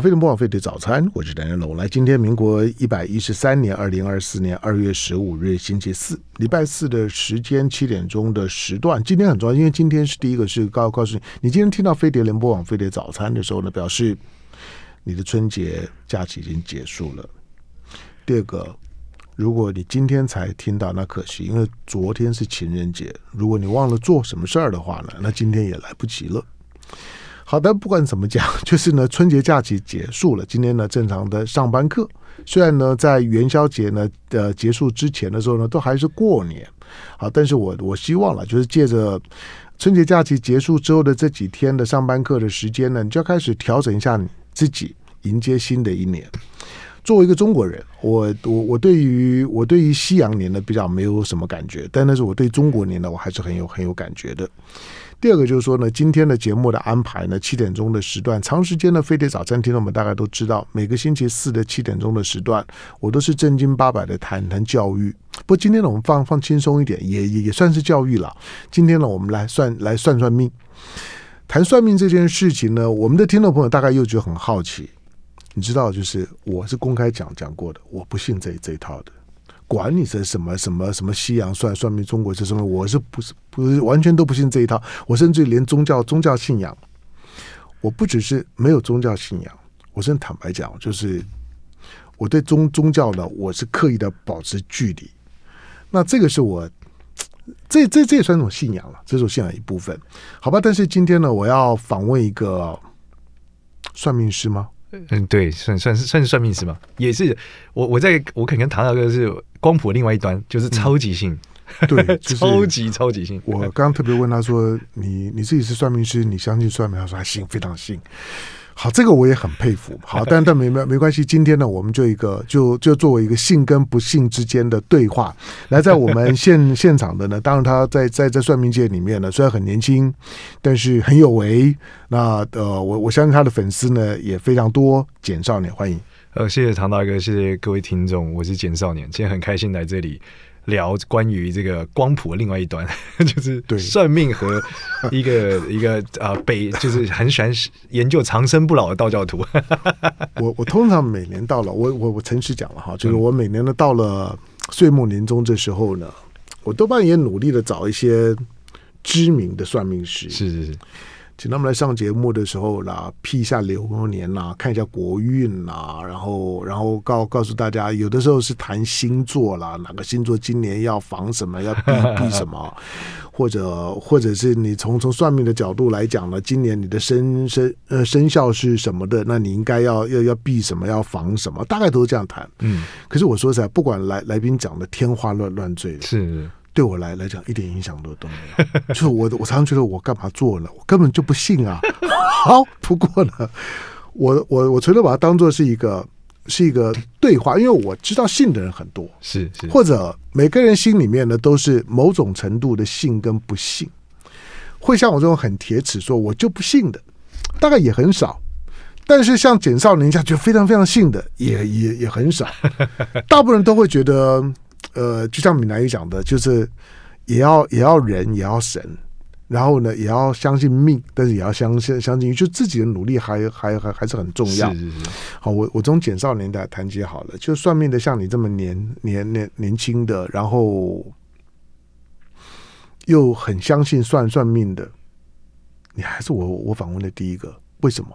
飞碟联播网，飞碟早餐，我是梁家龙。来，今天民国一百一十三年二零二四年二月十五日星期四，礼拜四的时间七点钟的时段。今天很重要，因为今天是第一个是告告诉你，你今天听到飞碟联播网飞碟早餐的时候呢，表示你的春节假期已经结束了。第二个，如果你今天才听到，那可惜，因为昨天是情人节。如果你忘了做什么事儿的话呢，那今天也来不及了。好的，不管怎么讲，就是呢，春节假期结束了，今天呢，正常的上班课。虽然呢，在元宵节呢的结束之前的时候呢，都还是过年。好，但是我我希望了，就是借着春节假期结束之后的这几天的上班课的时间呢，你就要开始调整一下你自己，迎接新的一年。作为一个中国人，我我我对于我对于西洋年呢比较没有什么感觉，但那是我对中国年呢，我还是很有很有感觉的。第二个就是说呢，今天的节目的安排呢，七点钟的时段，长时间的飞碟早餐听众们大概都知道，每个星期四的七点钟的时段，我都是正经八百的谈谈教育。不过今天呢，我们放放轻松一点，也也也算是教育了。今天呢，我们来算来算算命，谈算命这件事情呢，我们的听众朋友大概又觉得很好奇。你知道，就是我是公开讲讲过的，我不信这这一套的。管你是什么什么什么西洋算算命，中国是什么，我是不是不是完全都不信这一套？我甚至连宗教宗教信仰，我不只是没有宗教信仰，我真坦白讲，就是我对宗宗教呢，我是刻意的保持距离。那这个是我这这这也算一种信仰了，这是信仰一部分，好吧？但是今天呢，我要访问一个算命师吗？嗯，对，算算是算是算命师嘛？也是，我我在我可能跟唐大哥是光谱另外一端，就是超级性，嗯、对，就是、超级 超级信。我刚刚特别问他说：“你你自己是算命师，你相信算命？”他说：“还信，非常信。”好，这个我也很佩服。好，但但没没没关系。今天呢，我们就一个就就作为一个信跟不信之间的对话，来在我们 现现场的呢，当然他在在在算命界里面呢，虽然很年轻，但是很有为。那呃，我我相信他的粉丝呢也非常多。简少年，欢迎。呃，谢谢唐大哥，谢谢各位听众，我是简少年，今天很开心来这里。聊关于这个光谱的另外一端，就是对算命和一个 一个啊北，就是很喜欢研究长生不老的道教徒。我我通常每年到了，我我我诚实讲了哈，就是我每年呢到了岁末年终这时候呢，我多半也努力的找一些知名的算命师。是是是。请他们来上节目的时候啦，辟一下流年啦，看一下国运啦，然后然后告告诉大家，有的时候是谈星座啦，哪个星座今年要防什么，要避避什么，或者或者是你从从算命的角度来讲呢，今年你的生生呃生肖是什么的，那你应该要要要避什么，要防什么，大概都是这样谈。嗯，可是我说实在，不管来来宾讲的天花乱乱坠，是。对我来来讲一点影响都都没有，就是我我常常觉得我干嘛做了？我根本就不信啊。好，不过呢，我我我除了把它当做是一个是一个对话，因为我知道信的人很多，是是，或者每个人心里面呢都是某种程度的信跟不信，会像我这种很铁齿说我就不信的，大概也很少。但是像简少年这样就非常非常信的也也也很少，大部分人都会觉得。呃，就像闽南语讲的，就是也要也要人也要神，然后呢，也要相信命，但是也要相信相信，就自己的努力还还还还是很重要。是是是。好，我我从简少年代谈起好了，就算命的像你这么年年年年轻的，然后又很相信算算命的，你还是我我访问的第一个，为什么？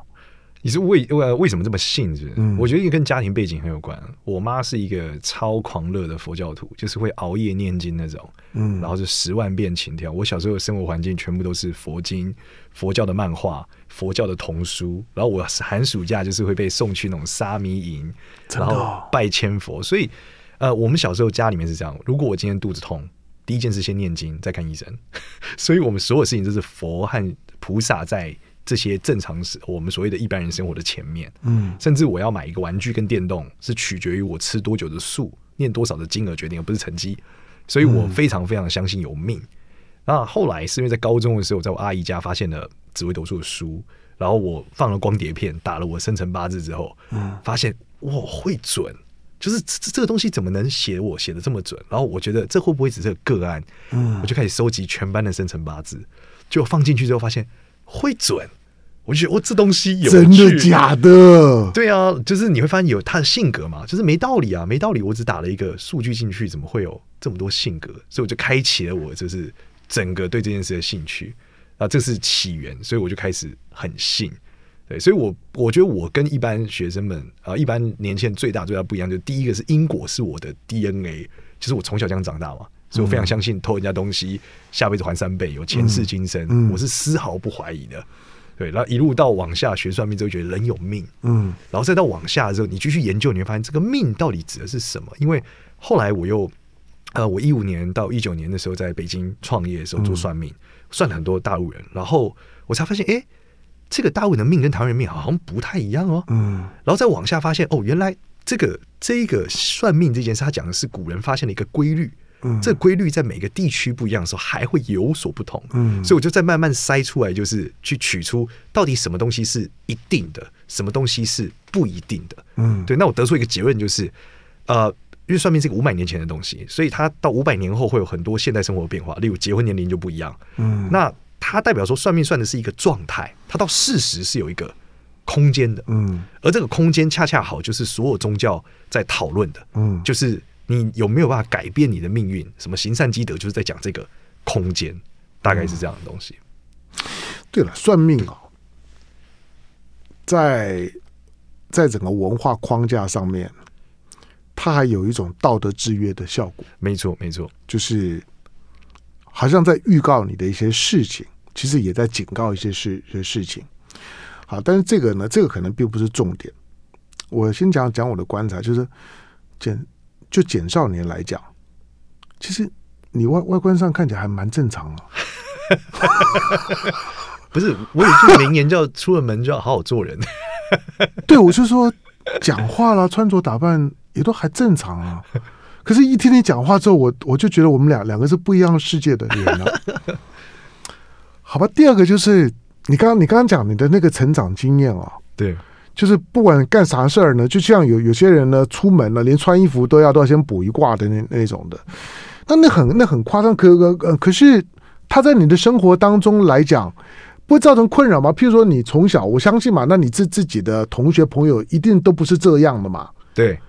你是为为为什么这么信？是不是？嗯，我觉得也跟家庭背景很有关。我妈是一个超狂热的佛教徒，就是会熬夜念经那种。嗯，然后就十万遍情条。我小时候的生活环境全部都是佛经、佛教的漫画、佛教的童书。然后我寒暑假就是会被送去那种沙弥营，然后拜千佛。所以，呃，我们小时候家里面是这样：如果我今天肚子痛，第一件事先念经，再看医生。所以我们所有事情都是佛和菩萨在。这些正常是我们所谓的一般人生活的前面，嗯，甚至我要买一个玩具跟电动，是取决于我吃多久的素，念多少的金额决定，而不是成绩。所以我非常非常相信有命。那、嗯、后来是因为在高中的时候，在我阿姨家发现了紫微斗数的书，然后我放了光碟片，打了我生辰八字之后，嗯，发现我会准，就是这这个东西怎么能写我写的这么准？然后我觉得这会不会只是个个案？嗯，我就开始收集全班的生辰八字，就放进去之后发现。会准，我就觉得哦，这东西有真的假的？对啊，就是你会发现有他的性格嘛，就是没道理啊，没道理。我只打了一个数据进去，怎么会有这么多性格？所以我就开启了我就是整个对这件事的兴趣啊，这是起源，所以我就开始很信。对，所以我我觉得我跟一般学生们啊，一般年轻人最大最大不一样，就是第一个是因果是我的 DNA，就是我从小这样长大嘛，所以我非常相信偷人家东西，下辈子还三倍，有前世今生，我是丝毫不怀疑的。对，然后一路到往下学算命之后，觉得人有命，嗯，然后再到往下的时候，你继续研究，你会发现这个命到底指的是什么？因为后来我又，呃，我一五年到一九年的时候，在北京创业的时候做算命，嗯、算了很多大陆人，然后我才发现，哎，这个大陆人的命跟台湾人命好像不太一样哦，嗯，然后再往下发现，哦，原来这个这个算命这件事，他讲的是古人发现了一个规律。嗯、这规律在每个地区不一样的时候，还会有所不同。嗯，所以我就在慢慢筛出来，就是去取出到底什么东西是一定的，什么东西是不一定的。嗯，对。那我得出一个结论，就是呃，因为算命是个五百年前的东西，所以它到五百年后会有很多现代生活的变化，例如结婚年龄就不一样。嗯，那它代表说算命算的是一个状态，它到事实是有一个空间的。嗯，而这个空间恰恰好就是所有宗教在讨论的。嗯，就是。你有没有办法改变你的命运？什么行善积德，就是在讲这个空间，大概是这样的东西。嗯、对了，算命啊，在在整个文化框架上面，它还有一种道德制约的效果。没错，没错，就是好像在预告你的一些事情，其实也在警告一些事事情。好，但是这个呢，这个可能并不是重点。我先讲讲我的观察，就是简。就简少年来讲，其实你外外观上看起来还蛮正常啊。不是，我有句名言叫“出了门就要好好做人 ”。对，我是说讲话啦，穿着打扮也都还正常啊。可是，一听你讲话之后，我我就觉得我们俩两个是不一样世界的人了。好吧，第二个就是你刚刚你刚刚讲你的那个成长经验啊，对。就是不管干啥事儿呢，就像有有些人呢，出门了连穿衣服都要都要先补一卦的那那种的，那那很那很夸张。可可可是他在你的生活当中来讲，不会造成困扰吗？譬如说你从小，我相信嘛，那你自自己的同学朋友一定都不是这样的嘛。对，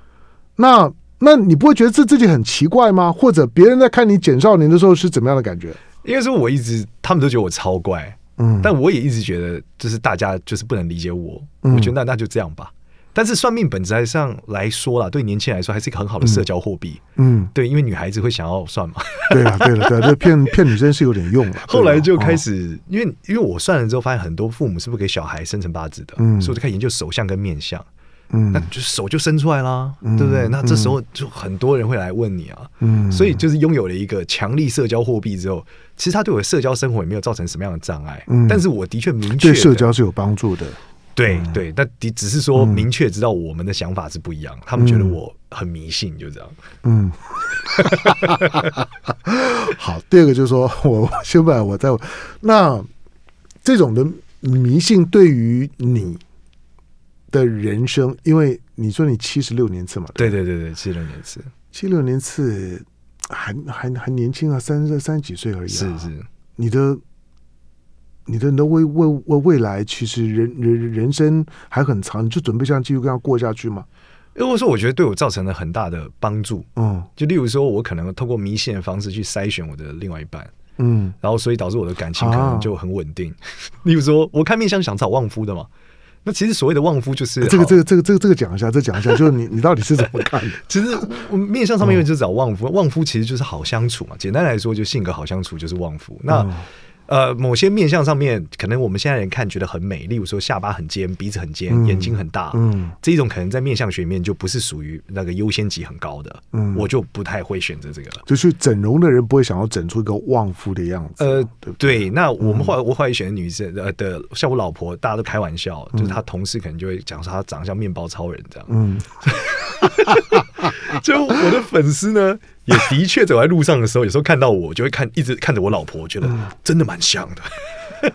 那那你不会觉得自自己很奇怪吗？或者别人在看你简少年的时候是怎么样的感觉？应该说我一直他们都觉得我超怪。嗯，但我也一直觉得，就是大家就是不能理解我。嗯、我觉得那那就这样吧。但是算命本质上来说啦，对年轻人来说还是一个很好的社交货币。嗯，对，因为女孩子会想要算嘛。对了，对了，对，这 骗骗女生是有点用的。后来就开始，因为因为我算了之后，发现很多父母是不给小孩生辰八字的，嗯，所以我就开始研究手相跟面相。嗯，那就手就伸出来啦，嗯、对不对？那这时候就很多人会来问你啊，嗯，所以就是拥有了一个强力社交货币之后，其实他对我的社交生活也没有造成什么样的障碍，嗯，但是我的确明确对社交是有帮助的，对对，但的只是说明确知道我们的想法是不一样，他们觉得我很迷信，就这样，嗯，好，第二个就是说我先把我在那这种的迷信对于你。的人生，因为你说你七十六年次嘛，对对对对，七十六年次，七六年次还还还年轻啊，三十三十几岁而已，啊。是是，你的你的你的未未未未来，其实人人人生还很长，你就准备这样继续跟他过下去吗？如果说我觉得对我造成了很大的帮助，嗯，就例如说，我可能透过迷信的方式去筛选我的另外一半，嗯，然后所以导致我的感情可能就很稳定。啊、例如说，我看面相想找旺夫的嘛。那其实所谓的旺夫就是这个这个这个这个这个讲一下，这讲一下，就是你你到底是怎么看的？其实我面相上面因为就找旺夫，旺夫其实就是好相处嘛。简单来说，就性格好相处就是旺夫。那呃，某些面相上面，可能我们现在人看觉得很美，例如说下巴很尖，鼻子很尖，嗯、眼睛很大，嗯，这一种可能在面相学里面就不是属于那个优先级很高的，嗯，我就不太会选择这个了。就是整容的人不会想要整出一个旺夫的样子，呃，对。那我们后来我后来选的女生呃的，像我老婆，大家都开玩笑，就是她同事可能就会讲说她长得像面包超人这样，嗯。就我的粉丝呢，也的确走在路上的时候，有时候看到我，就会看一直看着我老婆，觉得真的蛮像的。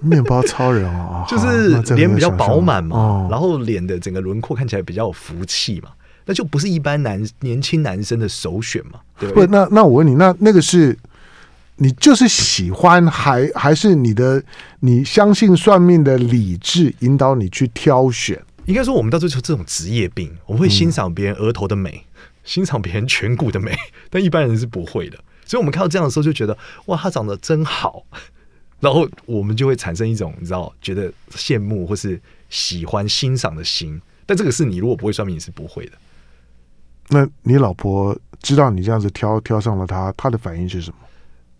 面包超人 哦，就是脸比较饱满嘛，然后脸的整个轮廓看起来比较有福气嘛，那就不是一般男年轻男生的首选嘛。对，不，那那我问你，那那个是你就是喜欢，还还是你的你相信算命的理智引导你去挑选？应该说，我们到最后这种职业病，我们会欣赏别人额头的美，欣赏别人颧骨的美，但一般人是不会的。所以，我们看到这样的时候，就觉得哇，他长得真好，然后我们就会产生一种你知道，觉得羡慕或是喜欢欣赏的心。但这个是你如果不会算命，你是不会的。那你老婆知道你这样子挑挑上了他，他的反应是什么？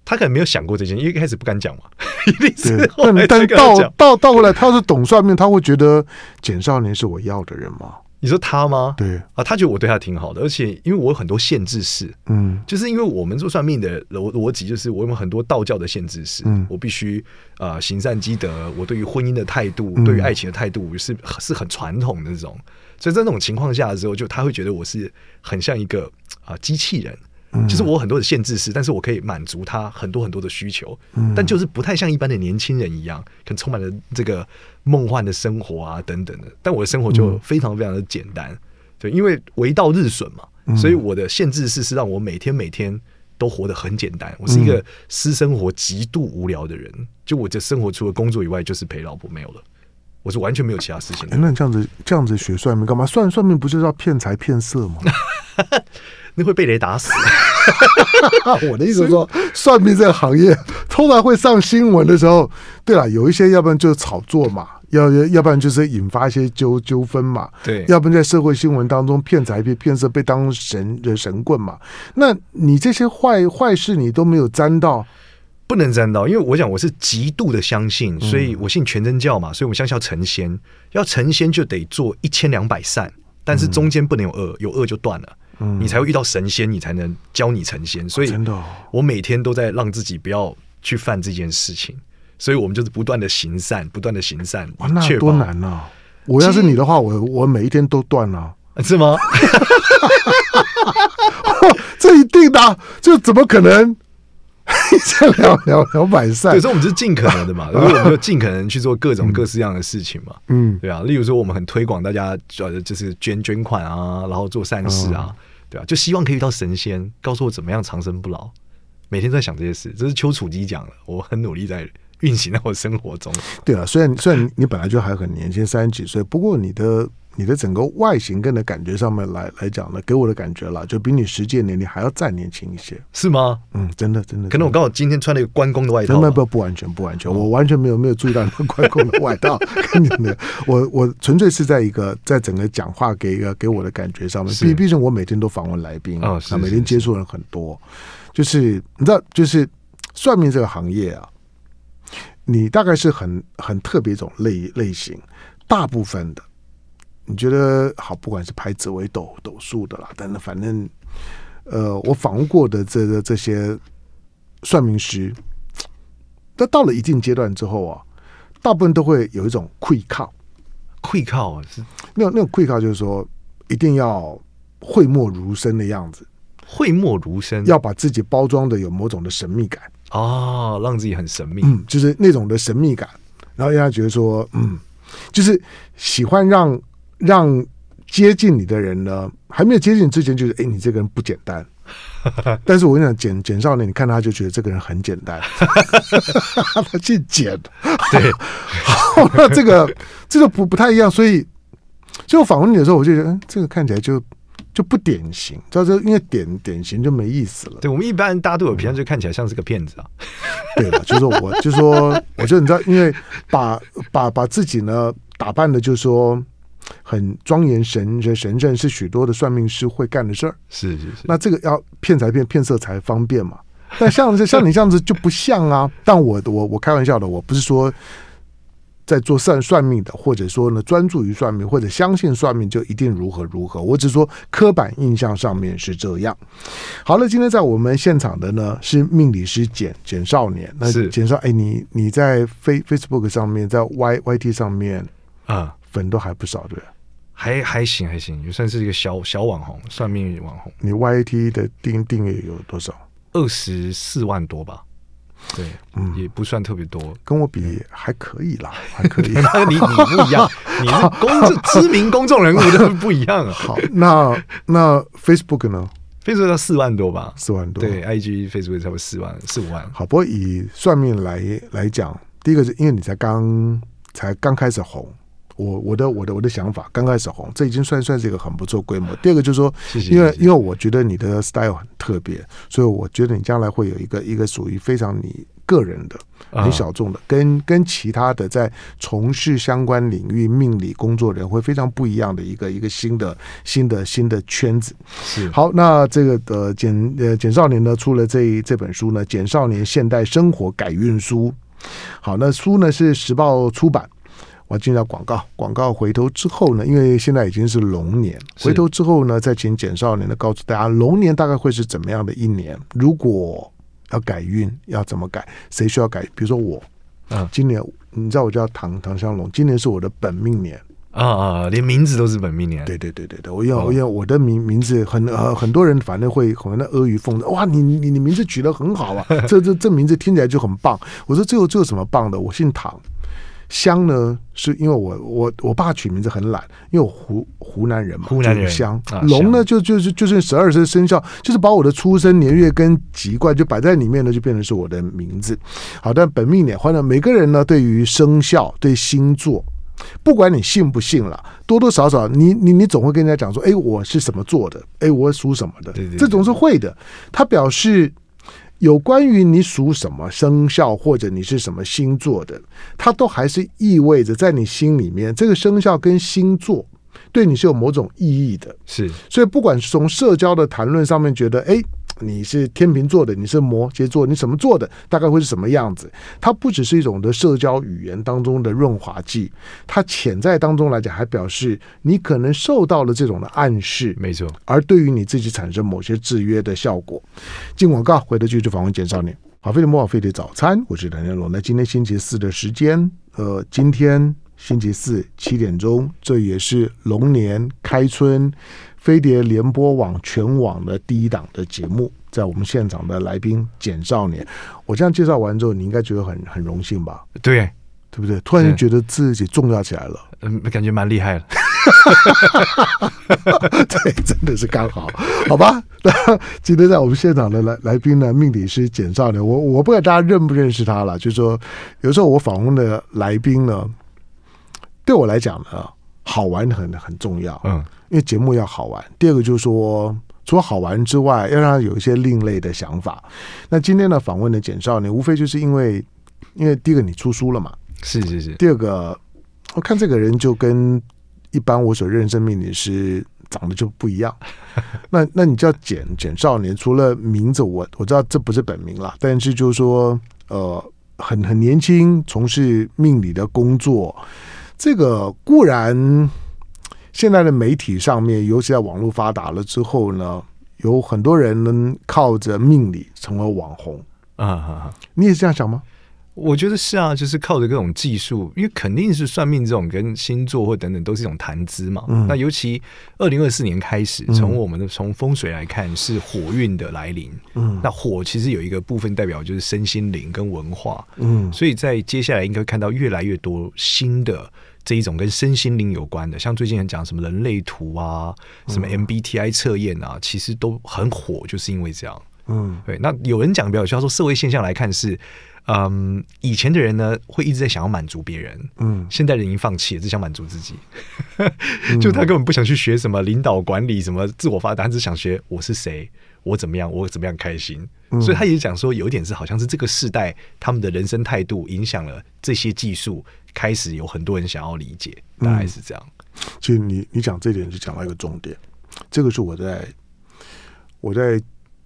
他可能没有想过这件，因为一开始不敢讲嘛，一定是后来但到到到后来，他要是懂算命，他会觉得简少年是我要的人吗？你说他吗？对。啊，他觉得我对他挺好的，而且因为我有很多限制式，嗯，就是因为我们做算命的逻逻辑，就是我有很多道教的限制式，嗯，我必须啊行善积德，我对于婚姻的态度，嗯、对于爱情的态度是是很传统的那种，所以在那种情况下的时候，就他会觉得我是很像一个啊机器人。就是我很多的限制是，但是我可以满足他很多很多的需求，嗯，但就是不太像一般的年轻人一样，可能充满了这个梦幻的生活啊等等的。但我的生活就非常非常的简单，对，因为为道日损嘛，所以我的限制是是让我每天每天都活得很简单。我是一个私生活极度无聊的人，就我的生活除了工作以外就是陪老婆没有了，我是完全没有其他事情。欸，那你这样子这样子学算命干嘛？算算命不就是要骗财骗色吗？那会被雷打死。我的意思是说，算命这个行业通常会上新闻的时候，对了，有一些要不然就是炒作嘛，要要不然就是引发一些纠纠纷嘛，对，要不然在社会新闻当中骗财骗骗色，被当神的神棍嘛。那你这些坏坏事你都没有沾到，不能沾到，因为我讲我是极度的相信，所以我信全真教嘛，所以我们相信要成仙，要成仙就得做一千两百善，但是中间不能有恶，有恶就断了。你才会遇到神仙，你才能教你成仙。所以，真的，我每天都在让自己不要去犯这件事情。所以我们就是不断的行善，不断的行善。哇，那多难呐！我要是你的话，我我每一天都断了，是吗？这一定的，这怎么可能？这两两两百善，所以我们是尽可能的嘛，所以我们就尽可能去做各种各式样的事情嘛，嗯，对啊，例如说，我们很推广大家，呃，就是捐捐款啊，然后做善事啊，对啊，就希望可以遇到神仙，告诉我怎么样长生不老。每天在想这些事，这是丘处机讲的，我很努力在运行在我生活中。对啊，虽然虽然你本来就还很年轻，三十几岁，不过你的。你的整个外形跟的感觉上面来来讲呢，给我的感觉啦，就比你实际年龄还要再年轻一些，是吗？嗯，真的真的。可能我刚好今天穿了一个关公的外套，不不不完全不完全，我完全没有没有注意到关公的外套。跟你的，我我纯粹是在一个在整个讲话给一个给我的感觉上面，毕毕竟我每天都访问来宾啊，每天接触人很多，就是你知道，就是算命这个行业啊，你大概是很很特别一种类类型，大部分的。你觉得好？不管是拍紫微斗斗数的啦，但是反正，呃，我访问过的这个这些算命师，那到了一定阶段之后啊，大部分都会有一种愧靠，愧靠啊，是那种那种愧靠，就是说一定要讳莫如深的样子，讳莫如深，要把自己包装的有某种的神秘感哦，让自己很神秘，嗯，就是那种的神秘感，然后让他觉得说，嗯，就是喜欢让。让接近你的人呢，还没有接近之前，就是哎，你这个人不简单。但是我跟你讲，简简少年，你看他就觉得这个人很简单，他去简。对，好，那这个这个不不太一样，所以，就我访问你的时候，我就觉得，嗯，这个看起来就就不典型。知道这因为典典型就没意思了。对我们一般大家都有偏见，就看起来像是个骗子啊。对了，就是说我就说，我觉得你知道，因为把把把自己呢打扮的，就是说。很庄严神神神圣，是许多的算命师会干的事儿。是是是，那这个要骗财骗骗色才方便嘛。但像是像你这样子就不像啊。但我我我开玩笑的，我不是说在做算算命的，或者说呢专注于算命，或者相信算命就一定如何如何。我只是说刻板印象上面是这样。好了，今天在我们现场的呢是命理师简简少年。那简少，哎，你你在 Face Facebook 上面，在 Y YT 上面啊。粉都还不少，对，还还行还行，也算是一个小小网红，算命网红。你 YT 的订订阅有多少？二十四万多吧。对，嗯，也不算特别多，跟我比还可以啦，还可以。你你不一样，你是公众知名公众人物，都不一样啊。好，那那 Facebook 呢 Facebook 要四万多吧，四万多。对，IG Facebook 差不多四万四五万。好，不过以算命来来讲，第一个是因为你才刚才刚开始红。我我的我的我的想法刚开始红，这已经算算是一个很不错规模。第二个就是说，因为因为我觉得你的 style 很特别，所以我觉得你将来会有一个一个属于非常你个人的、很小众的，啊、跟跟其他的在从事相关领域命理工作人会非常不一样的一个一个新的新的新的圈子。是好，那这个呃简呃简少年呢出了这这本书呢，《简少年现代生活改运书》。好，那书呢是时报出版。我进到广告，广告回头之后呢，因为现在已经是龙年，回头之后呢，再请简少年的告诉大家，龙年大概会是怎么样的一年？如果要改运，要怎么改？谁需要改？比如说我，啊，今年你知道我叫唐唐香龙，今年是我的本命年啊啊，连名字都是本命年。对对对对对，我要因为我的名名字很呃很多人反正会可能阿谀奉承，哇，你你你名字取得很好啊，这这这名字听起来就很棒。我说这有这有什么棒的？我姓唐。湘呢，是因为我我我爸取名字很懒，因为我湖湖南人嘛，湖南人。香龙呢，就就是就是十二生生肖，就是把我的出生年月跟籍贯就摆在里面呢，就变成是我的名字。好，但本命年，或者每个人呢，对于生肖、对星座，不管你信不信了，多多少少，你你你总会跟人家讲说，哎，我是什么做的，哎，我属什么的，对对对，这种是会的。他表示。有关于你属什么生肖或者你是什么星座的，它都还是意味着在你心里面，这个生肖跟星座对你是有某种意义的。是，所以不管是从社交的谈论上面觉得，哎。你是天秤座的，你是摩羯座，你什么座的，大概会是什么样子？它不只是一种的社交语言当中的润滑剂，它潜在当中来讲，还表示你可能受到了这种的暗示，没错。而对于你自己产生某些制约的效果。进广告，回头继续访问简少年。好，飞碟莫非的早餐，我是梁建龙。那今天星期四的时间，呃，今天星期四七点钟，这也是龙年开春。飞碟联播网全网的第一档的节目，在我们现场的来宾简少年，我这样介绍完之后，你应该觉得很很荣幸吧？对，对不对？突然间觉得自己重要起来了，嗯，感觉蛮厉害了。对，真的是刚好，好吧？那今天在我们现场的来来宾呢，命理师简少年，我我不知道大家认不认识他了，就是说，有时候我访问的来宾呢，对我来讲呢，好玩很很重要，嗯。因为节目要好玩，第二个就是说，除了好玩之外，要让他有一些另类的想法。那今天的，访问的简少年，无非就是因为，因为第一个你出书了嘛，是是是。第二个，我看这个人就跟一般我所认识的命理师长得就不一样。那那你叫简简少年，除了名字我我知道这不是本名了，但是就是说，呃，很很年轻，从事命理的工作，这个固然。现在的媒体上面，尤其在网络发达了之后呢，有很多人能靠着命理成为网红啊，啊！你也是这样想吗？我觉得是啊，就是靠着各种技术，因为肯定是算命这种跟星座或等等都是一种谈资嘛。嗯、那尤其二零二四年开始，从我们的从风水来看，是火运的来临。嗯，那火其实有一个部分代表就是身心灵跟文化。嗯，所以在接下来应该看到越来越多新的。这一种跟身心灵有关的，像最近很讲什么人类图啊，什么 MBTI 测验啊，其实都很火，就是因为这样。嗯，对。那有人讲比较需要说社会现象来看是，嗯，以前的人呢会一直在想要满足别人，嗯，现代人已经放弃了，只想满足自己，就他根本不想去学什么领导管理，什么自我发展，他只想学我是谁，我怎么样，我怎么样开心。所以他也讲说，有一点是好像是这个世代他们的人生态度影响了这些技术。开始有很多人想要理解，大概是这样。嗯、其实你你讲这点就讲到一个重点，这个是我在我在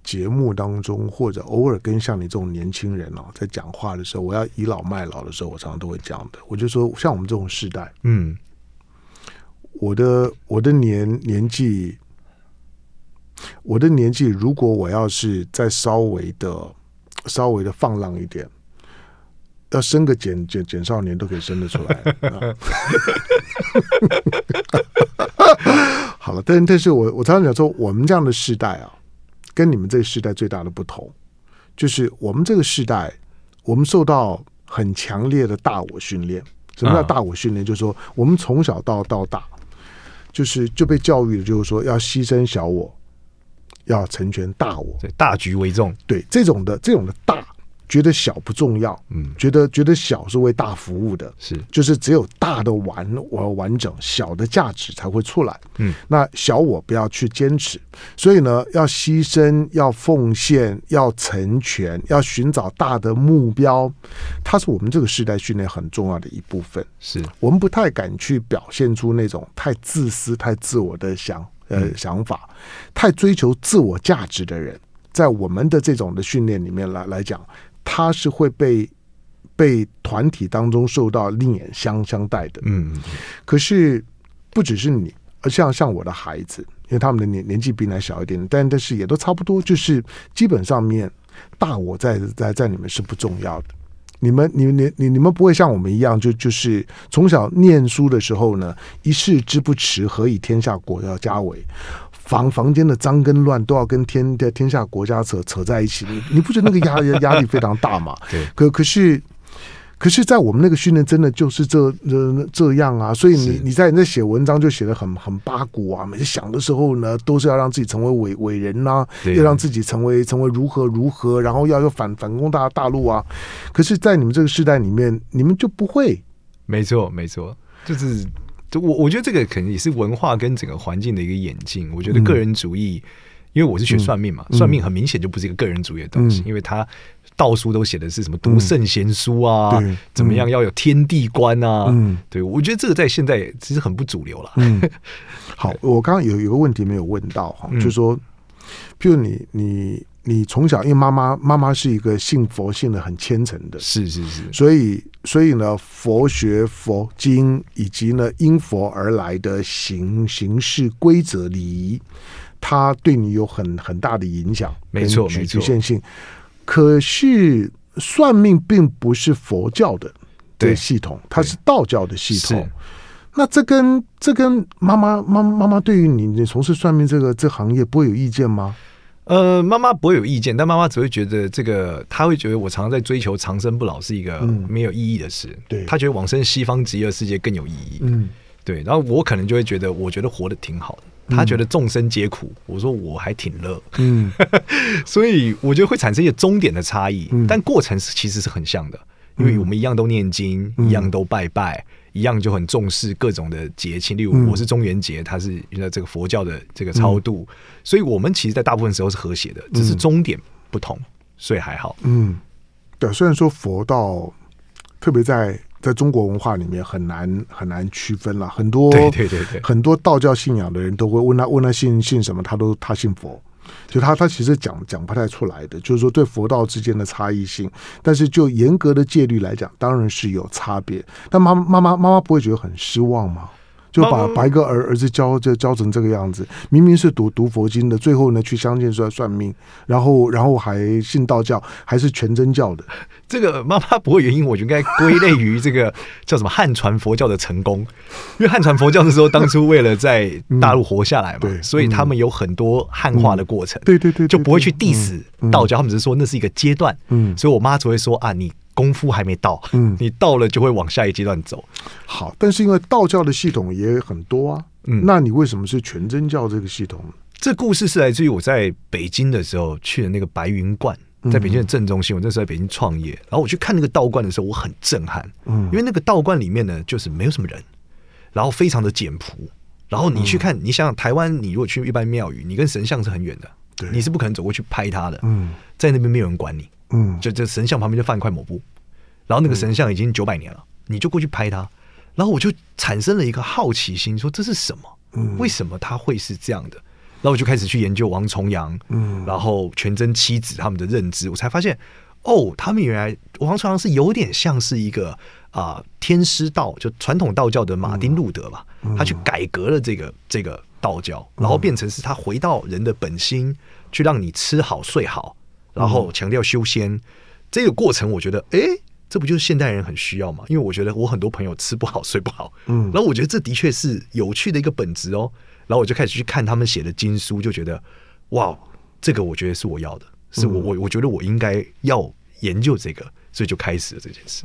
节目当中或者偶尔跟像你这种年轻人哦，在讲话的时候，我要倚老卖老的时候，我常常都会讲的。我就说，像我们这种世代，嗯，我的我的年年纪，我的年纪，如果我要是再稍微的稍微的放浪一点。要生个简简简少年都可以生得出来。好了，但但是我我常常讲说，我们这样的世代啊，跟你们这个世代最大的不同，就是我们这个世代，我们受到很强烈的大我训练。什么叫大我训练？就是说，我们从小到到大，就是就被教育的，就是说要牺牲小我，要成全大我，对，大局为重。对，这种的这种的大。觉得小不重要，嗯，觉得觉得小是为大服务的，是，就是只有大的完完完整，小的价值才会出来，嗯，那小我不要去坚持，所以呢，要牺牲，要奉献，要成全，要寻找大的目标，它是我们这个时代训练很重要的一部分。是。我们不太敢去表现出那种太自私、太自我的想呃、嗯、想法，太追求自我价值的人，在我们的这种的训练里面来来讲。他是会被被团体当中受到另眼相相待的，嗯，可是不只是你，而像像我的孩子，因为他们的年年纪比你还小一点，但但是也都差不多，就是基本上面大我在在在里面是不重要的，你们你你你你们不会像我们一样，就就是从小念书的时候呢，一事之不迟，何以天下国要家为？房房间的脏跟乱都要跟天的天下国家扯扯在一起，你你不觉得那个压压压力非常大吗？对，可可是，可是在我们那个训练，真的就是这这这样啊！所以你你在你在写文章就写得很很八股啊，每次想的时候呢，都是要让自己成为伟伟人呐、啊，要让自己成为成为如何如何，然后要要反反攻大大陆啊！可是，在你们这个时代里面，你们就不会。没错，没错，就是。就我我觉得这个可能也是文化跟整个环境的一个演进。我觉得个人主义，因为我是学算命嘛，算命很明显就不是一个个人主义的东西，因为他道书都写的是什么读圣贤书啊，怎么样要有天地观啊。嗯，对，我觉得这个在现在其实很不主流了。嗯，好，我刚刚有有个问题没有问到哈，就是说，譬如你你。你从小，因为妈妈妈妈是一个信佛信的很虔诚的，是是是，所以所以呢，佛学佛经以及呢因佛而来的行行事规则礼仪，它对你有很很大的影响，没错没错，局限性。可是算命并不是佛教的这个系统，它是道教的系统。那这跟这跟妈妈妈妈妈对于你你从事算命这个这行业不会有意见吗？呃，妈妈不会有意见，但妈妈只会觉得这个，她会觉得我常常在追求长生不老是一个没有意义的事。对，她觉得往生西方极乐世界更有意义。嗯，对。然后我可能就会觉得，我觉得活得挺好的。她觉得众生皆苦，我说我还挺乐。嗯，所以我觉得会产生一些终点的差异，但过程是其实是很像的，因为我们一样都念经，一样都拜拜。一样就很重视各种的节庆，例如我是中元节，他是这个佛教的这个超度，所以我们其实，在大部分时候是和谐的，只是终点不同，所以还好。嗯，对，虽然说佛道，特别在在中国文化里面很难很难区分了，很多对对对对，很多道教信仰的人都会问他问他信信什么，他都他信佛。就他他其实讲讲不太出来的，就是说对佛道之间的差异性，但是就严格的戒律来讲，当然是有差别。但妈妈妈妈妈不会觉得很失望吗？就把把一个儿儿子教就教成这个样子，明明是读读佛经的，最后呢去相信说算命，然后然后还信道教，还是全真教的。这个妈妈不会原因，我就应该归类于这个 叫什么汉传佛教的成功，因为汉传佛教的时候当初为了在大陆活下来嘛，对，所以他们有很多汉化的过程，对对对，就不会去 diss 道教，他们只是说那是一个阶段，嗯，所以我妈只会说啊你。功夫还没到，嗯，你到了就会往下一阶段走。好，但是因为道教的系统也很多啊，嗯，那你为什么是全真教这个系统？这故事是来自于我在北京的时候去的那个白云观，在北京的正中心。我那时候在北京创业，然后我去看那个道观的时候，我很震撼，嗯，因为那个道观里面呢，就是没有什么人，然后非常的简朴。然后你去看，你想想台湾，你如果去一般庙宇，你跟神像是很远的，对，你是不可能走过去拍他的，嗯，在那边没有人管你。嗯，就这神像旁边就放一块抹布，然后那个神像已经九百年了，你就过去拍它，然后我就产生了一个好奇心，说这是什么？嗯，为什么他会是这样的？然后我就开始去研究王重阳，嗯，然后全真七子他们的认知，我才发现，哦，他们原来王重阳是有点像是一个啊、呃、天师道，就传统道教的马丁路德吧，他去改革了这个这个道教，然后变成是他回到人的本心，去让你吃好睡好。然后强调修仙、嗯、这个过程，我觉得，哎，这不就是现代人很需要吗？因为我觉得我很多朋友吃不好睡不好，嗯，然后我觉得这的确是有趣的一个本质哦。然后我就开始去看他们写的经书，就觉得，哇，这个我觉得是我要的，是我我我觉得我应该要研究这个，所以就开始了这件事。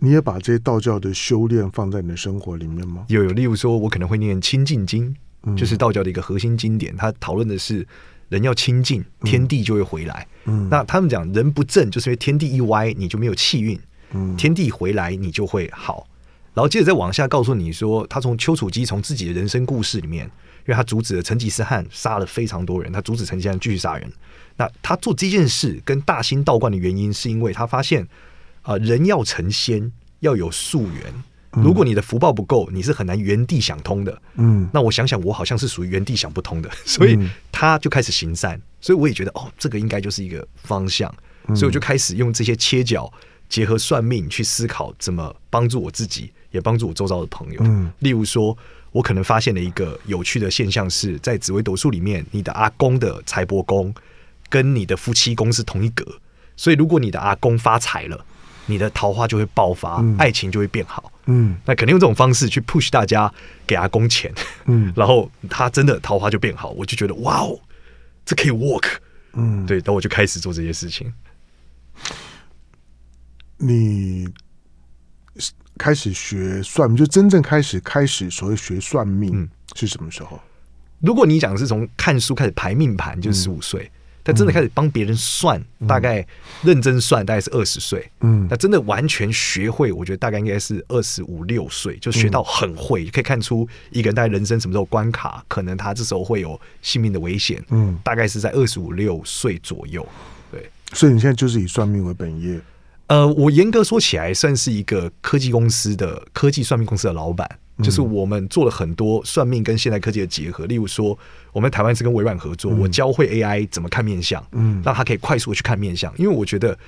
你也把这些道教的修炼放在你的生活里面吗？有有，例如说，我可能会念《清净经》，就是道教的一个核心经典，他讨论的是。人要清净，天地就会回来。嗯，那他们讲人不正，就是因为天地一歪，你就没有气运。嗯，天地回来，你就会好。然后接着再往下告诉你说，他从丘处机从自己的人生故事里面，因为他阻止了成吉思汗杀了非常多人，他阻止成吉思汗继续杀人。那他做这件事跟大兴道观的原因，是因为他发现啊、呃，人要成仙要有宿缘。如果你的福报不够，你是很难原地想通的。嗯，那我想想，我好像是属于原地想不通的，所以他就开始行善。所以我也觉得，哦，这个应该就是一个方向。所以我就开始用这些切角，结合算命去思考，怎么帮助我自己，也帮助我周遭的朋友。嗯，例如说，我可能发现了一个有趣的现象，是在紫微斗数里面，你的阿公的财帛宫跟你的夫妻宫是同一格，所以如果你的阿公发财了，你的桃花就会爆发，爱情就会变好。嗯，那肯定用这种方式去 push 大家给阿公钱，嗯，然后他真的桃花就变好，我就觉得哇哦，这可以 work，嗯，对，然后我就开始做这些事情。你开始学算命，就真正开始开始所谓学算命是什么时候？如果你讲是从看书开始排命盘，就是十五岁。他真的开始帮别人算，嗯、大概认真算，大概是二十岁。嗯，他真的完全学会，我觉得大概应该是二十五六岁，就学到很会，嗯、可以看出一个人大概人生什么时候关卡，可能他这时候会有性命的危险。嗯，大概是在二十五六岁左右。对，所以你现在就是以算命为本业。呃，我严格说起来，算是一个科技公司的科技算命公司的老板。就是我们做了很多算命跟现代科技的结合，例如说，我们台湾是跟微软合作，我教会 AI 怎么看面相，嗯，让他可以快速的去看面相。因为我觉得，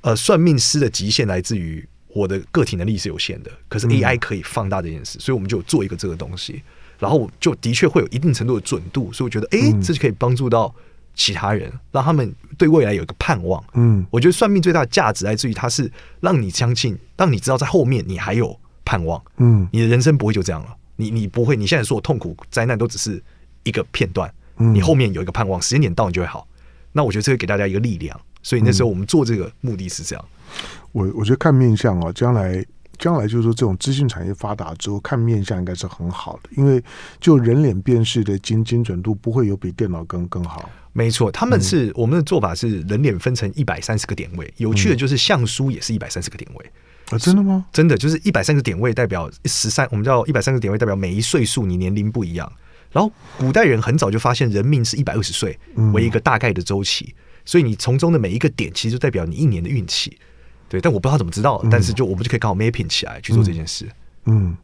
呃，算命师的极限来自于我的个体能力是有限的，可是 AI 可以放大这件事，所以我们就做一个这个东西，然后就的确会有一定程度的准度，所以我觉得，哎，这就可以帮助到其他人，让他们对未来有一个盼望。嗯，我觉得算命最大的价值来自于它是让你相信，让你知道在后面你还有。盼望，嗯，你的人生不会就这样了。你你不会，你现在所有痛苦灾难都只是一个片段，嗯，你后面有一个盼望，时间点到你就会好。那我觉得这个给大家一个力量。所以那时候我们做这个目的是这样。嗯，我我觉得看面相啊，将来将来就是说这种资讯产业发达之后，看面相应该是很好的，因为就人脸辨识的精精准度不会有比电脑更更好。没错，他们是，嗯，我们的做法是人脸分成一百三十个点位，有趣的就是像书也是一百三十个点位。啊，真的吗？真的就是一百三十点位代表十三，我们叫一百三十点位代表每一岁数你年龄不一样。然后古代人很早就发现人命是一百二十岁为一个大概的周期，所以你从中的每一个点其实就代表你一年的运气。对，但我不知道怎么知道，但是就我们就可以刚好 mapping 起来去做这件事。嗯，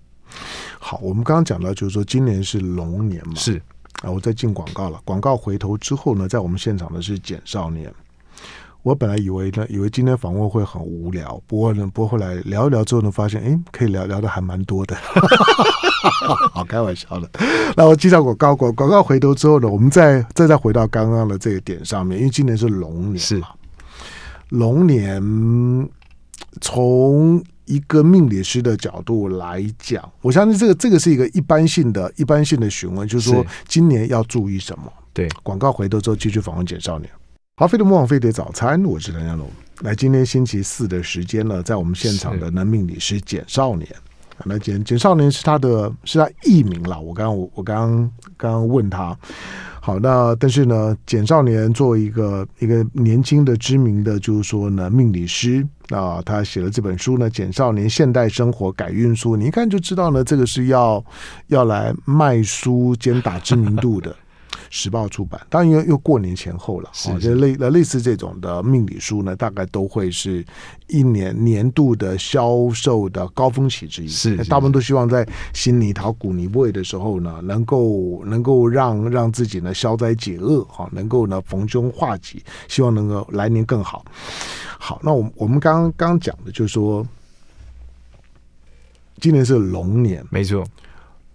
好，我们刚刚讲到就是说今年是龙年嘛，是啊，我在进广告了，广告回头之后呢，在我们现场的是简少年。我本来以为呢，以为今天访问会很无聊，不过呢，不过后来聊一聊之后呢，发现哎，可以聊聊的还蛮多的。好，开玩笑的。那我介绍广告，广广告回头之后呢，我们再再再回到刚刚的这个点上面，因为今年是龙年，是龙年。从一个命理师的角度来讲，我相信这个这个是一个一般性的一般性的询问，就是说今年要注意什么？对，广告回头之后继续访问简少年。好，飞碟魔网飞碟早餐，我是梁家龙。那，今天星期四的时间呢，在我们现场的呢，命理师简少年。那简简少年是他的，是他艺名了。我刚刚我我刚刚刚刚问他，好，那但是呢，简少年作为一个一个年轻的知名的，就是说呢，命理师啊，他写了这本书呢，《简少年现代生活改运书》，你一看就知道呢，这个是要要来卖书兼打知名度的。时报出版，当然又又过年前后了，是，是，就类类似这种的命理书呢，大概都会是一年年度的销售的高峰期之一。是，是，大部分都希望在新年头古泥味的时候呢，能够能够让让自己呢消灾解厄，哈，能够呢逢凶化吉，希望能够来年更好。好，那我我们刚刚讲的就是说，今年是龙年，没错。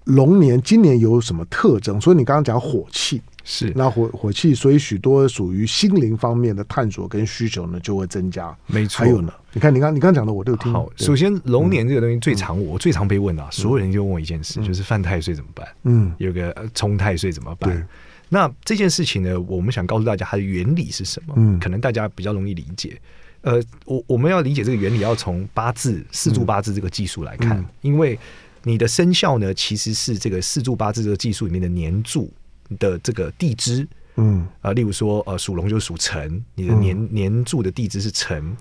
龙年今年有什么特征？所以你刚刚讲火气是那火火气，所以许多属于心灵方面的探索跟需求呢就会增加。没错，还有呢，你看你刚你刚讲的我都有听。好，首先龙年这个东西最常我、嗯、最常被问啊，所有人就问我一件事，嗯、就是犯太岁怎么办？嗯，有个冲太岁怎么办？对那这件事情呢，我们想告诉大家它的原理是什么？嗯，可能大家比较容易理解。呃，我我们要理解这个原理，要从八字四柱八字这个技术来看，嗯、因为。你的生肖呢，其实是这个四柱八字这个技术里面的年柱的这个地支，嗯啊、呃，例如说呃属龙就是属辰，你的年、嗯、年柱的地支是辰，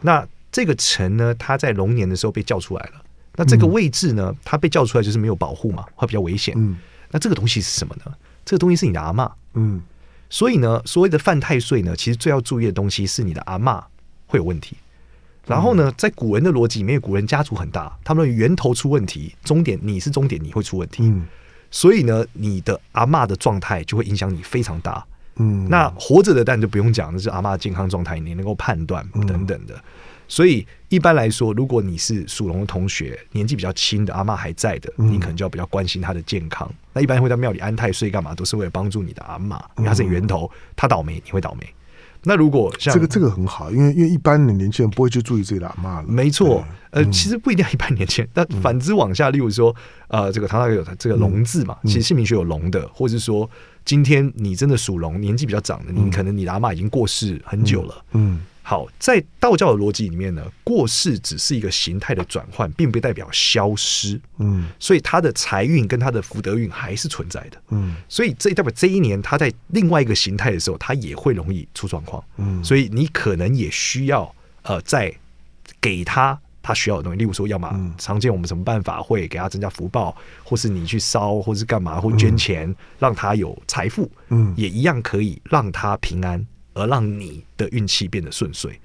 那这个辰呢，它在龙年的时候被叫出来了，那这个位置呢，它被叫出来就是没有保护嘛，会比较危险。嗯，那这个东西是什么呢？这个东西是你的阿嬷。嗯，所以呢，所谓的犯太岁呢，其实最要注意的东西是你的阿嬷会有问题。然后呢，在古人的逻辑里面，古人家族很大，他们的源头出问题，终点你是终点，你会出问题。嗯，所以呢，你的阿嬷的状态就会影响你非常大。嗯，那活着的但就不用讲，那是阿嬷的健康状态，你能够判断等等的。所以一般来说，如果你是属龙的同学，年纪比较轻的阿嬷还在的，你可能就要比较关心她的健康。那一般会在庙里安太岁干嘛？都是为了帮助你的阿嬷，因为她是源头，她倒霉你会倒霉。那如果像这个这个很好，因为因为一般的年轻人不会去注意自己的阿妈了。没错，呃，其实不一定要一般年轻人，但反之往下，例如说，呃，这个唐大哥有这个龙字嘛，其实姓名学有龙的，或者是说，今天你真的属龙，年纪比较长的，你可能你的阿妈已经过世很久了，嗯。好，在道教的逻辑里面呢，过世只是一个形态的转换，并不代表消失。嗯，所以他的财运跟他的福德运还是存在的。嗯，所以这代表这一年他在另外一个形态的时候，他也会容易出状况。嗯，所以你可能也需要呃，在给他他需要的东西，例如说，要么常见我们什么办法会给他增加福报，或是你去烧，或是干嘛，或捐钱让他有财富。嗯，也一样可以让他平安。而让你的运气变得顺遂，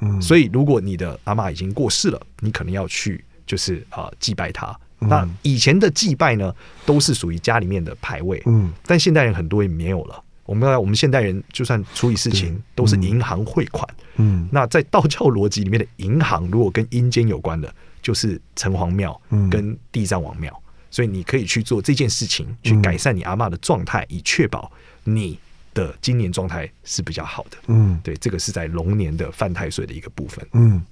嗯，所以如果你的阿嬷已经过世了，你可能要去就是啊、呃、祭拜他。嗯、那以前的祭拜呢，都是属于家里面的牌位，嗯，但现代人很多也没有了。我们我们现代人就算处理事情都是银行汇款，嗯，那在道教逻辑里面的银行，如果跟阴间有关的，就是城隍庙跟地藏王庙，嗯、所以你可以去做这件事情，去改善你阿嬷的状态，以确保你。的今年状态是比较好的，嗯，对，这个是在龙年的犯太岁的一个部分，嗯，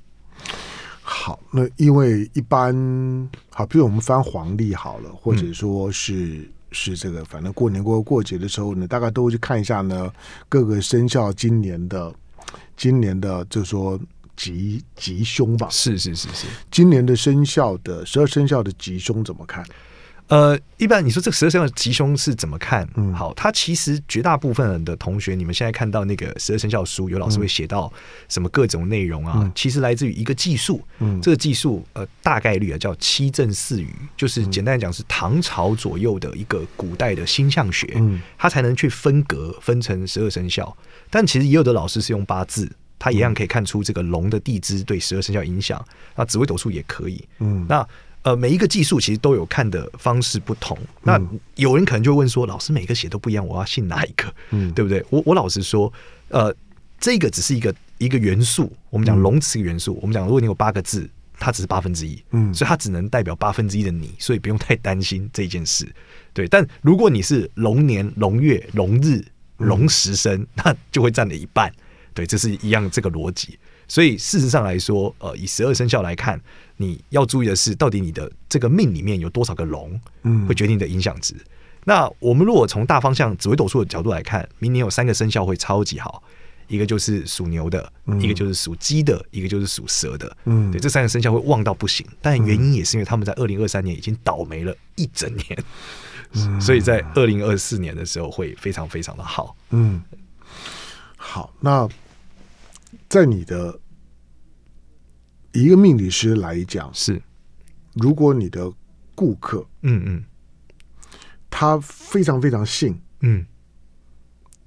好，那因为一般好，比如我们翻黄历好了，或者说是、嗯、是这个，反正过年过过节的时候呢，大概都会去看一下呢，各个生肖今年的今年的，就是说吉吉凶吧，是是是是，今年的生肖的十二生肖的吉凶怎么看？呃，一般你说这个十二生肖吉凶是怎么看？嗯，好，他其实绝大部分的同学，你们现在看到那个十二生肖书，有老师会写到什么各种内容啊？嗯、其实来自于一个技术，嗯，这个技术呃大概率啊叫七正四余，就是简单来讲是唐朝左右的一个古代的星象学，嗯，它才能去分隔分成十二生肖。但其实也有的老师是用八字，他一样可以看出这个龙的地支对十二生肖影响。那紫微斗数也可以，嗯，那。呃，每一个技术其实都有看的方式不同。那有人可能就会问说：“老师，每个写都不一样，我要信哪一个？嗯，对不对？”我我老实说，呃，这个只是一个一个元素。我们讲龙词元素，我们讲如果你有八个字，它只是八分之一，嗯，所以它只能代表八分之一的你，所以不用太担心这件事。对，但如果你是龙年、龙月、龙日、龙时生，那就会占了一半。对，这是一样这个逻辑。所以事实上来说，呃，以十二生肖来看，你要注意的是，到底你的这个命里面有多少个龙，嗯，会决定你的影响值。嗯、那我们如果从大方向紫微斗数的角度来看，明年有三个生肖会超级好，一个就是属牛的，嗯、一个就是属鸡的，一个就是属蛇的，嗯，对，这三个生肖会旺到不行。但原因也是因为他们在二零二三年已经倒霉了一整年，嗯、所以在二零二四年的时候会非常非常的好。嗯，好，那在你的。一个命理师来讲，是如果你的顾客，嗯嗯，他非常非常信，嗯，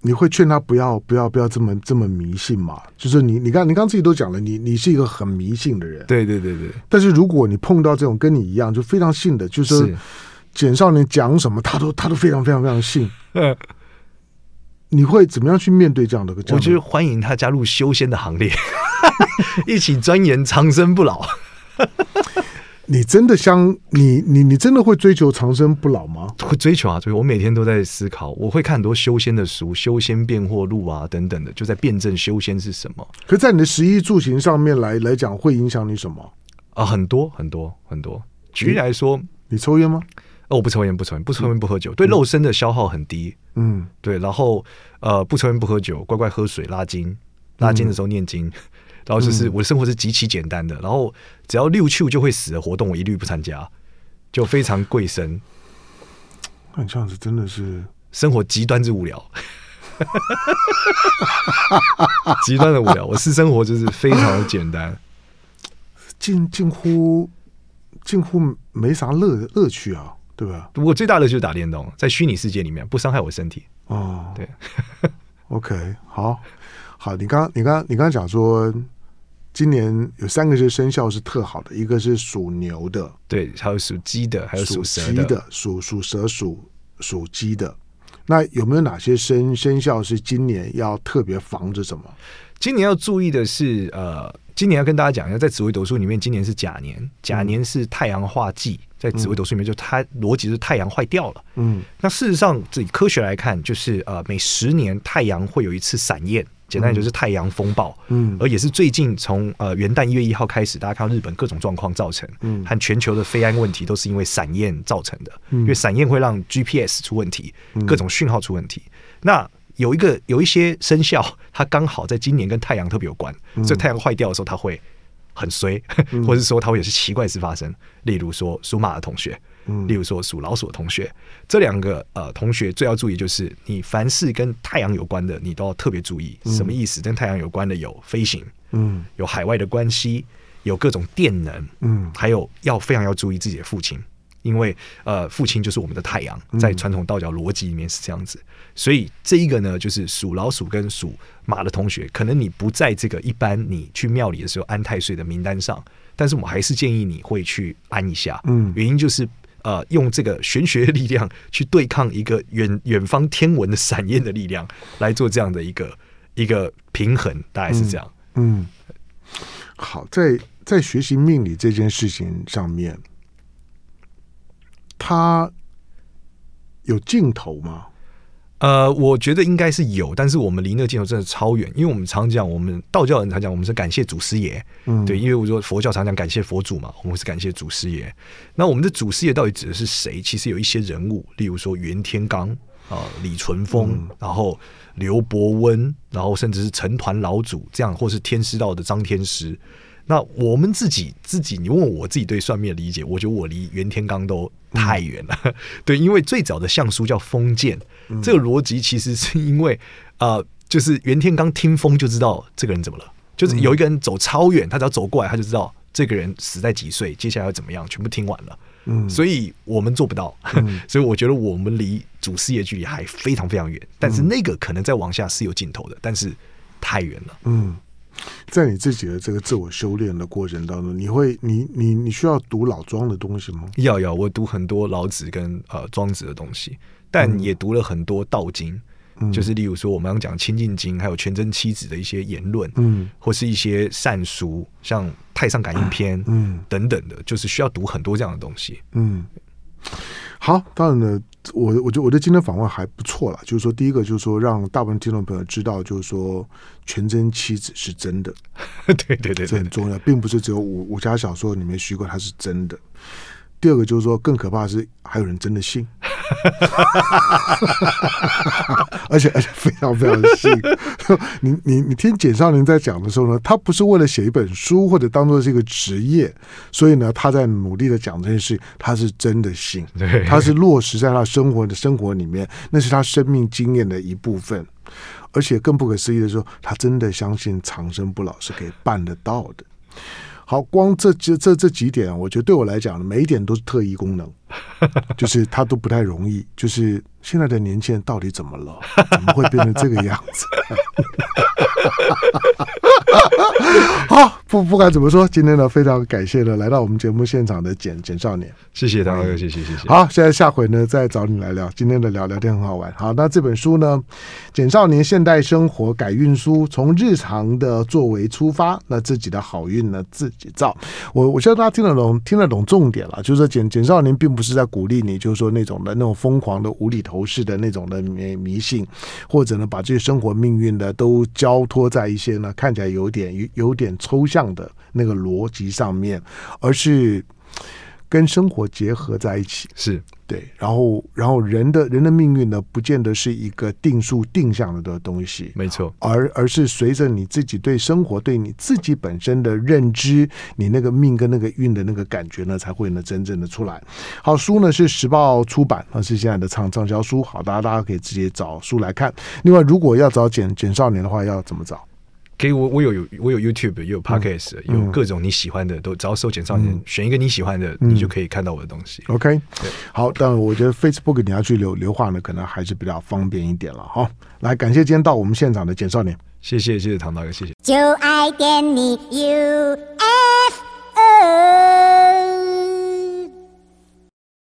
你会劝他不要不要不要这么这么迷信嘛？就是你你刚你刚自己都讲了，你你是一个很迷信的人，对对对对。但是如果你碰到这种跟你一样就非常信的，就是简少年讲什么，他都他都非常非常非常信，嗯，你会怎么样去面对这样的？我觉得欢迎他加入修仙的行列。一起钻研长生不老。你真的相你你你真的会追求长生不老吗？会追求啊，所以我每天都在思考。我会看很多修仙的书，《修仙变惑录》啊等等的，就在辩证修仙是什么。可在你的食衣住行上面来来讲，会影响你什么啊？很多很多很多。举例来说，你，你抽烟吗？哦，我不抽烟，不抽烟，不抽烟，不喝酒，对肉身的消耗很低。嗯，对。然后呃，不抽烟，不喝酒，乖乖喝水，拉筋，拉筋的时候念经。嗯然后就是我的生活是极其简单的，嗯、然后只要六去就会死的活动，我一律不参加，就非常贵生。那你这样子真的是生活极端之无聊。极端的无聊。我私生活就是非常的简单，近近乎近乎没啥乐乐趣啊，对吧？我最大的就是打电动，在虚拟世界里面不伤害我身体。哦，对，OK，好，好，你刚你刚你刚讲说。今年有三个是生肖是特好的，一个是属牛的，对，还有属鸡的，还有属蛇的，属属蛇属属鸡的。那有没有哪些生生肖是今年要特别防着什么？今年要注意的是，呃，今年要跟大家讲一下，在紫微斗数里面，今年是甲年，甲年是太阳化忌，在紫微斗数里面就它逻辑是太阳坏掉了。嗯，那事实上，以科学来看，就是呃，每十年太阳会有一次闪焰。简单就是太阳风暴，嗯，而也是最近从呃元旦一月一号开始，大家看到日本各种状况造成，嗯，和全球的飞安问题都是因为闪焰造成的，嗯，因为闪焰会让 GPS 出问题，各种讯号出问题。嗯，那有一个有一些生肖，它刚好在今年跟太阳特别有关，所以太阳坏掉的时候，它会很衰，或者是说它会有些奇怪事发生，例如说属马的同学。例如说属老鼠的同学，这两个呃同学最要注意就是，你凡是跟太阳有关的，你都要特别注意。什么意思？跟太阳有关的有飞行，嗯，有海外的关系，有各种电能，嗯，还有要非常要注意自己的父亲，因为呃父亲就是我们的太阳，在传统道教逻辑里面是这样子。所以这一个呢，就是属老鼠跟属马的同学，可能你不在这个一般你去庙里的时候安太岁的名单上，但是我们还是建议你会去安一下，嗯，原因就是。呃，用这个玄学力量去对抗一个远远方天文的闪焰的力量，来做这样的一个一个平衡，大概是这样。嗯，嗯好，在在学习命理这件事情上面，它有尽头吗？呃，我觉得应该是有，但是我们离那个尽头真的超远，因为我们常讲，我们道教人常讲，我们是感谢祖师爷，嗯，对，因为我说佛教常讲感谢佛祖嘛，我们是感谢祖师爷。那我们的祖师爷到底指的是谁？其实有一些人物，例如说袁天罡啊、呃、李淳风，嗯、然后刘伯温，然后甚至是成团老祖这样，或是天师道的张天师。那我们自己自己，你问我自己对算命的理解，我觉得我离袁天罡都太远了。嗯、对，因为最早的相书叫封建，嗯、这个逻辑其实是因为呃，就是袁天罡听风就知道这个人怎么了，就是有一个人走超远，他只要走过来，他就知道这个人死在几岁，接下来要怎么样，全部听完了。嗯，所以我们做不到，嗯、所以我觉得我们离祖师爷距离还非常非常远。但是那个可能再往下是有尽头的，但是太远了。嗯。在你自己的这个自我修炼的过程当中，你会你你你需要读老庄的东西吗？要要，我读很多老子跟呃庄子的东西，但也读了很多道经，嗯、就是例如说我们刚讲《清净经》，还有全真七子的一些言论，嗯，或是一些善书，像《太上感应篇》，嗯。等等的，就是需要读很多这样的东西，嗯。好，当然了，我我觉得我的今天访问还不错了。就是说，第一个就是说，让大部分听众朋友知道，就是说，全真妻子是真的，对对对，对，这很重要，并不是只有武武侠小说里面虚构，它是真的。第二个就是说，更可怕的是还有人真的信，而且而且非常非常的信。你你你听简少林在讲的时候呢，他不是为了写一本书或者当做是一个职业，所以呢，他在努力的讲这件事，他是真的信，他是落实在他生活的生活里面，那是他生命经验的一部分。而且更不可思议的是，他真的相信长生不老是可以办得到的。好，光这这这这几点，我觉得对我来讲，每一点都是特异功能，就是它都不太容易。就是现在的年轻人到底怎么了？怎么会变成这个样子？好，不不管怎么说，今天呢非常感谢呢来到我们节目现场的简简少年，谢谢大哥，谢谢谢谢。好，现在下回呢再找你来聊，今天的聊聊天很好玩。好，那这本书呢，简少年现代生活改运书，从日常的作为出发，那自己的好运呢自己造。我我希望大家听得懂，听得懂重点了，就是说简简少年并不是在鼓励你，就是说那种的那种疯狂的无厘头式的那种的迷迷信，或者呢把这些生活命运的都交托在一些呢看起来有点有有点抽象的那个逻辑上面，而是跟生活结合在一起。是。对，然后，然后人的人的命运呢，不见得是一个定数定向的的东西，没错，而而是随着你自己对生活、对你自己本身的认知，你那个命跟那个运的那个感觉呢，才会呢真正的出来。好，书呢是时报出版，那是现在的畅畅销书，好，大家大家可以直接找书来看。另外，如果要找简简少年的话，要怎么找？可以，我我有我有 YouTube，有 Podcast，有各种你喜欢的都。只要搜“简少年”，选一个你喜欢的，你就可以看到我的东西。OK，好。但我觉得 Facebook 你要去留留话呢，可能还是比较方便一点了哈。来，感谢今天到我们现场的简少年，谢谢谢谢唐大哥，谢谢。就爱点你 UFO。